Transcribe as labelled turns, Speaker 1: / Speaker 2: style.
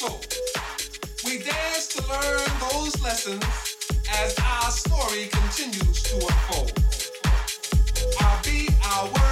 Speaker 1: soul. We dance to learn those lessons as our story continues to unfold. I'll be our word.